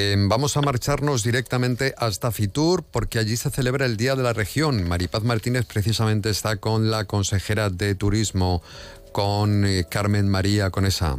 Em, vamos a marcharnos directamente hasta Fitur porque allí se celebra el Día de la Región. Maripaz Martínez precisamente está con la consejera de Turismo, con eh, Carmen María Conesa.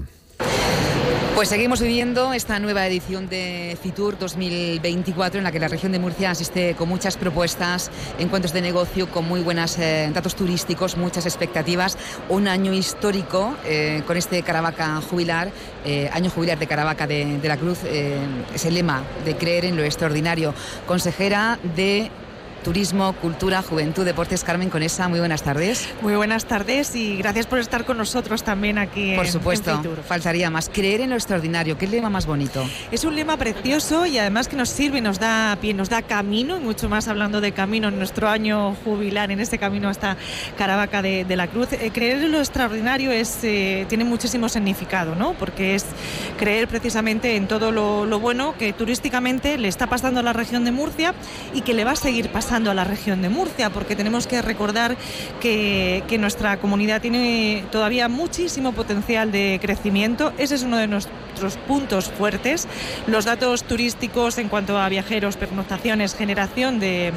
Pues seguimos viviendo esta nueva edición de FITUR 2024 en la que la región de Murcia asiste con muchas propuestas, encuentros de negocio, con muy buenos eh, datos turísticos, muchas expectativas. Un año histórico eh, con este Caravaca jubilar, eh, año jubilar de Caravaca de, de la Cruz, es el lema de creer en lo extraordinario. Consejera de Turismo, Cultura, Juventud, Deportes. Carmen Conesa, muy buenas tardes. Muy buenas tardes y gracias por estar con nosotros también aquí Por supuesto, faltaría más. Creer en lo extraordinario, qué lema más bonito. Es un lema precioso y además que nos sirve, nos da pie, nos da camino, y mucho más hablando de camino en nuestro año jubilar, en este camino hasta Caravaca de, la Cruz. Eh, creer en lo extraordinario es, eh, tiene muchísimo significado, ¿no? Porque es creer precisamente en todo lo, lo bueno que turísticamente le está pasando a la región de Murcia y que le va a seguir pasando a la región de Murcia, porque tenemos que recordar que, nuestra comunidad tiene todavía muchísimo potencial de crecimiento. Ese es uno de nuestros puntos fuertes. Los datos turísticos en cuanto a viajeros, pernoctaciones, generación de,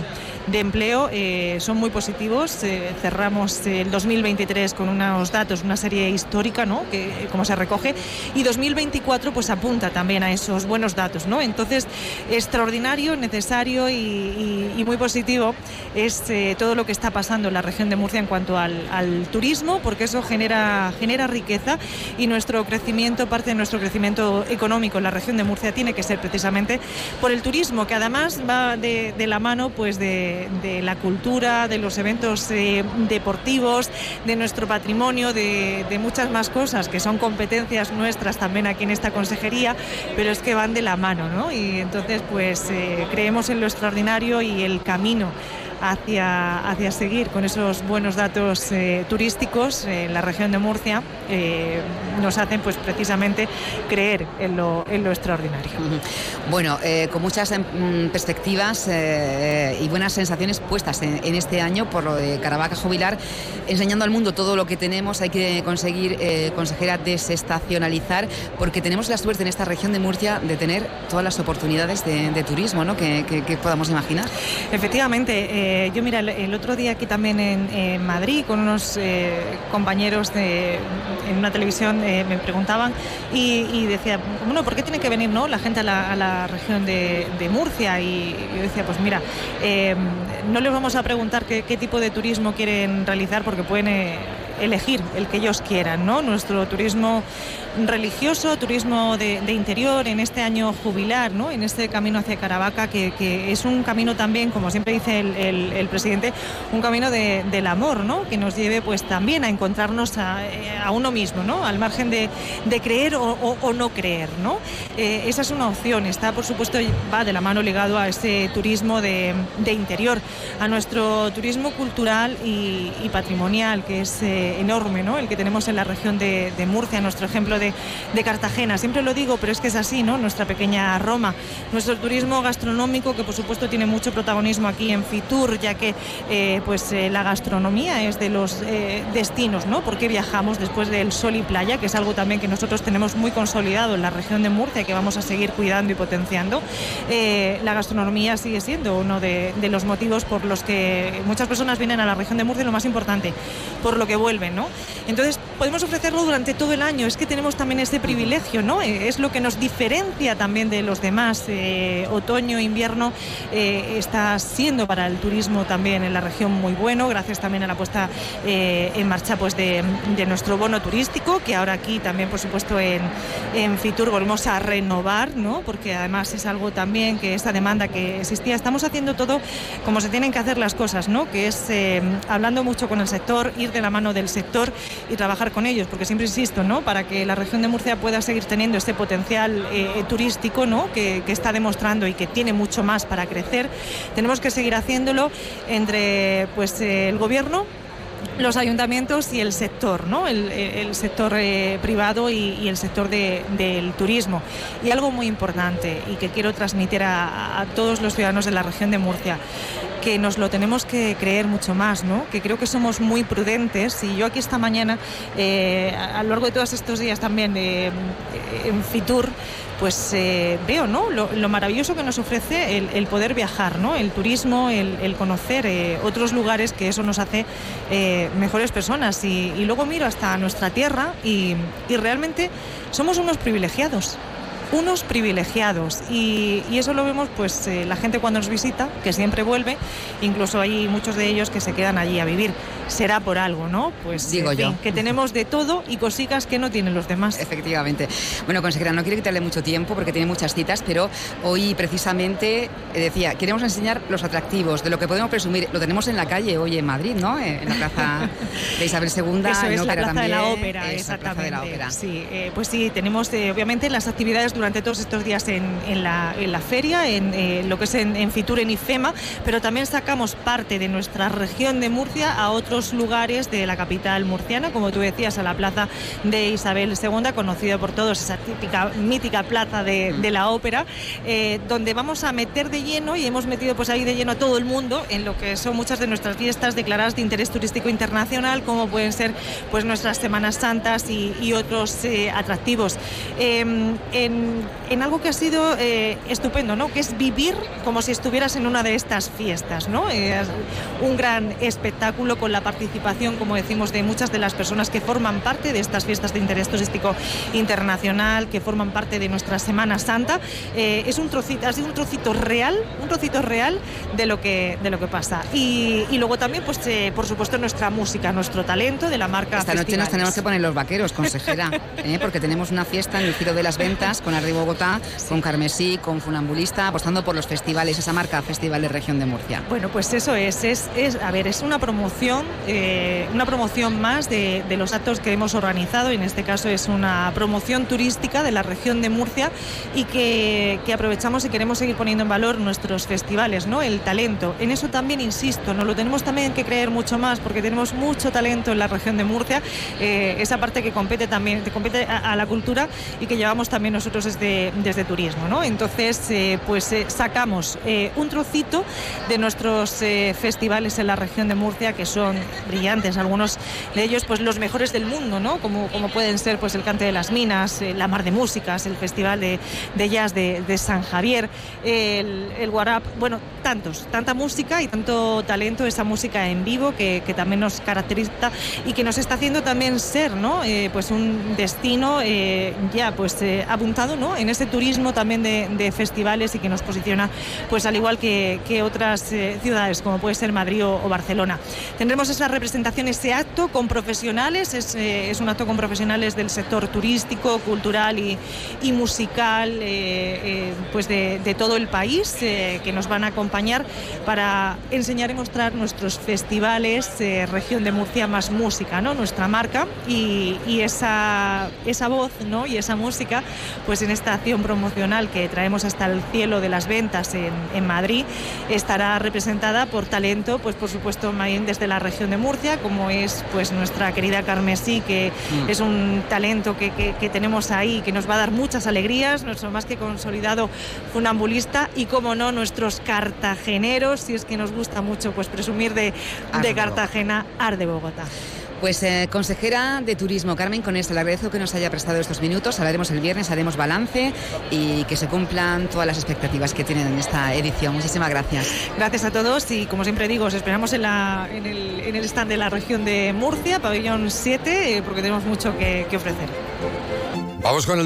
empleo eh, son muy positivos. Eh, cerramos el 2023 con unos datos, una serie histórica, ¿no? Que como se recoge, y 2024 pues apunta también a esos buenos datos, ¿no? Entonces, extraordinario, necesario y muy positivo es eh, todo lo que está pasando en la región de Murcia en cuanto al, turismo, porque eso genera, genera riqueza y nuestro crecimiento, parte de nuestro crecimiento económico en la región de Murcia tiene que ser precisamente por el turismo, que además va de, la mano pues de, la cultura, de los eventos eh, deportivos, de nuestro patrimonio, de, muchas más cosas que son competencias nuestras también aquí en esta consejería, pero es que van de la mano, ¿no? Y entonces pues eh, creemos en lo extraordinario y el camino hacia, hacia seguir con esos buenos datos eh, turísticos en la región de Murcia eh, nos hacen pues precisamente creer en lo, en lo extraordinario. Bueno, eh, con muchas em, perspectivas y buenas sensaciones puestas en, este año por lo de Caravaca Jubilar, enseñando al mundo todo lo que tenemos, hay que conseguir, consejera, desestacionalizar, porque tenemos la suerte en esta región de Murcia de tener todas las oportunidades de, turismo ¿no? que, que podamos imaginar. Efectivamente, eh, yo mira, el, otro día aquí también en, Madrid con unos eh, compañeros de, en una televisión eh, me preguntaban y, decía, bueno, ¿por qué tiene que venir no, la gente a la, región de, Murcia? Y yo decía, pues mira, no les vamos a preguntar qué, tipo de turismo quieren realizar porque pueden elegir el que ellos quieran, ¿no? Nuestro turismo religioso, turismo de, interior, en este año jubilar, ¿no? en este camino hacia Caravaca, que, es un camino también, como siempre dice el, presidente, un camino del amor, ¿no? que nos lleve pues también a encontrarnos a, uno mismo, ¿no? al margen de, creer o, no creer. ¿no? Eh, esa es una opción, está por supuesto, va de la mano ligado a ese turismo de, interior, a nuestro turismo cultural y, patrimonial, que es eh, enorme, ¿no? el que tenemos en la región de, de Murcia, nuestro ejemplo de, Cartagena. Siempre lo digo, pero es que es así, ¿no? Nuestra pequeña Roma. Nuestro turismo gastronómico, que por supuesto tiene mucho protagonismo aquí en Fitur, ya que eh, pues eh, la gastronomía es de los eh, destinos, ¿no? Porque viajamos después del sol y playa, que es algo también que nosotros tenemos muy consolidado en la región de Murcia y que vamos a seguir cuidando y potenciando. la gastronomía sigue siendo uno de, de, los motivos por los que muchas personas vienen a la región de Murcia, lo más importante, por lo que vuelven, ¿no? Entonces, podemos ofrecerlo durante todo el año. Es que tenemos también ese privilegio, ¿no? Eh, es lo que nos diferencia también de los demás. Eh, otoño, invierno eh, está siendo para el turismo también en la región muy bueno, gracias también a la puesta en marcha pues de, nuestro bono turístico, que ahora aquí también, por supuesto, en, en Fitur volvemos a renovar, ¿no? Porque además es algo también que esa demanda que existía. Estamos haciendo todo como se tienen que hacer las cosas, ¿no? Que es hablando mucho con el sector, ir de la mano del sector y trabajar con ellos, porque siempre insisto, ¿no? Para que la región de Murcia pueda seguir teniendo este potencial eh, turístico ¿no? que, está demostrando y que tiene mucho más para crecer, tenemos que seguir haciéndolo entre pues, el gobierno, los ayuntamientos y el sector, ¿no? el, sector eh, privado y, el sector del turismo. Y algo muy importante y que quiero transmitir a, todos los ciudadanos de la región de Murcia que nos lo tenemos que creer mucho más, ¿no? que creo que somos muy prudentes y yo aquí esta mañana, eh, a lo largo de todos estos días también eh, en Fitur, pues veo ¿no? Lo, maravilloso que nos ofrece el, poder viajar, ¿no? el turismo, el, conocer otros lugares, que eso nos hace mejores personas. Y, luego miro hasta nuestra tierra y realmente somos unos privilegiados unos privilegiados y, eso lo vemos pues eh, la gente cuando nos visita, que siempre vuelve, incluso hay muchos de ellos que se quedan allí a vivir. Será por algo, ¿no? Pues digo yo. que tenemos de todo y cositas que no tienen los demás. Efectivamente. Bueno, consejera, no quiero quitarle mucho tiempo porque tiene muchas citas, pero hoy precisamente eh, decía, queremos enseñar los atractivos, de lo que podemos presumir. Lo tenemos en la calle hoy en Madrid, ¿no? Eh, en la plaza de Isabel II. Eso es, la plaza de la ópera, exactamente. de la ópera. Sí, pues sí, tenemos obviamente las actividades durante todos estos días en, la, feria, en eh, lo que es en, Fitur, en IFEMA, pero también sacamos parte de nuestra región de Murcia a otros lugares de la capital murciana, como tú decías, a la plaza de Isabel II, conocida por todos, esa típica, mítica plaza de, la ópera, eh, donde vamos a meter de lleno y hemos metido pues ahí de lleno a todo el mundo en lo que son muchas de nuestras fiestas declaradas de interés turístico internacional, como pueden ser pues nuestras Semanas Santas y, otros eh, atractivos. Em, en, en algo que ha sido eh, estupendo, ¿no? Que es vivir como si estuvieras en una de estas fiestas, ¿no? Es un gran espectáculo con la participación, como decimos, de muchas de las personas que forman parte de estas fiestas de interés turístico internacional, que forman parte de nuestra Semana Santa. Eh, es un trocito, ha sido un trocito real, un trocito real de lo que de lo que pasa. Y, luego también, pues, eh, por supuesto, nuestra música, nuestro talento de la marca. Esta noche nos tenemos que poner los vaqueros, consejera, porque tenemos una fiesta en el giro de las ventas con Arriba Bogotá con Carmesí, con Funambulista, apostando por los festivales, esa marca Festival de Región de Murcia. Bueno, pues eso es, es, es a ver, es una promoción, eh, una promoción más de, los actos que hemos organizado, y en este caso es una promoción turística de la región de Murcia y que, aprovechamos y queremos seguir poniendo en valor nuestros festivales, ¿no? El talento. En eso también insisto, no lo tenemos también que creer mucho más porque tenemos mucho talento en la región de Murcia, eh, esa parte que compete también, que compete a la cultura y que llevamos también nosotros desde desde turismo. ¿no? Entonces, eh, pues eh, sacamos eh, un trocito de nuestros festivales en la región de Murcia, que son brillantes, algunos de ellos pues los mejores del mundo, ¿no? como, como pueden ser pues el Cante de las Minas, la Mar de Músicas, el Festival de, Jazz de, San Javier, el, el Guarap, bueno, tantos, tanta música y tanto talento, esa música en vivo que, que también nos caracteriza y que nos está haciendo también ser ¿no? pues un destino ya pues apuntado en ese turismo también de, festivales y que nos posiciona, pues al igual que, otras eh, ciudades, como puede ser Madrid o, Barcelona. Tendremos esa representación, ese acto con profesionales, es, eh, un acto con profesionales del sector turístico, cultural y, musical, eh, pues de, todo el país, que nos van a acompañar para enseñar y mostrar nuestros festivales, región de Murcia más música, ¿no? nuestra marca y, esa, esa voz ¿no? y esa música, pues en esta acción promocional que traemos hasta el cielo de las ventas en, Madrid estará representada por talento, pues por supuesto desde la región de Murcia, como es pues nuestra querida Carmesí, que mm. es un talento que, tenemos ahí, que nos va a dar muchas alegrías, nuestro más que consolidado funambulista y como no nuestros cartageneros, si es que nos gusta mucho pues presumir de, de Cartagena, Ar de Bogotá. Pues eh, consejera de Turismo, Carmen con esto le agradezco que nos haya prestado estos minutos. Hablaremos el viernes, haremos balance y que se cumplan todas las expectativas que tienen en esta edición. Muchísimas gracias. Gracias a todos y como siempre digo, os esperamos en, el, stand de la región de Murcia, pabellón 7, eh, porque tenemos mucho que, que ofrecer. Vamos con el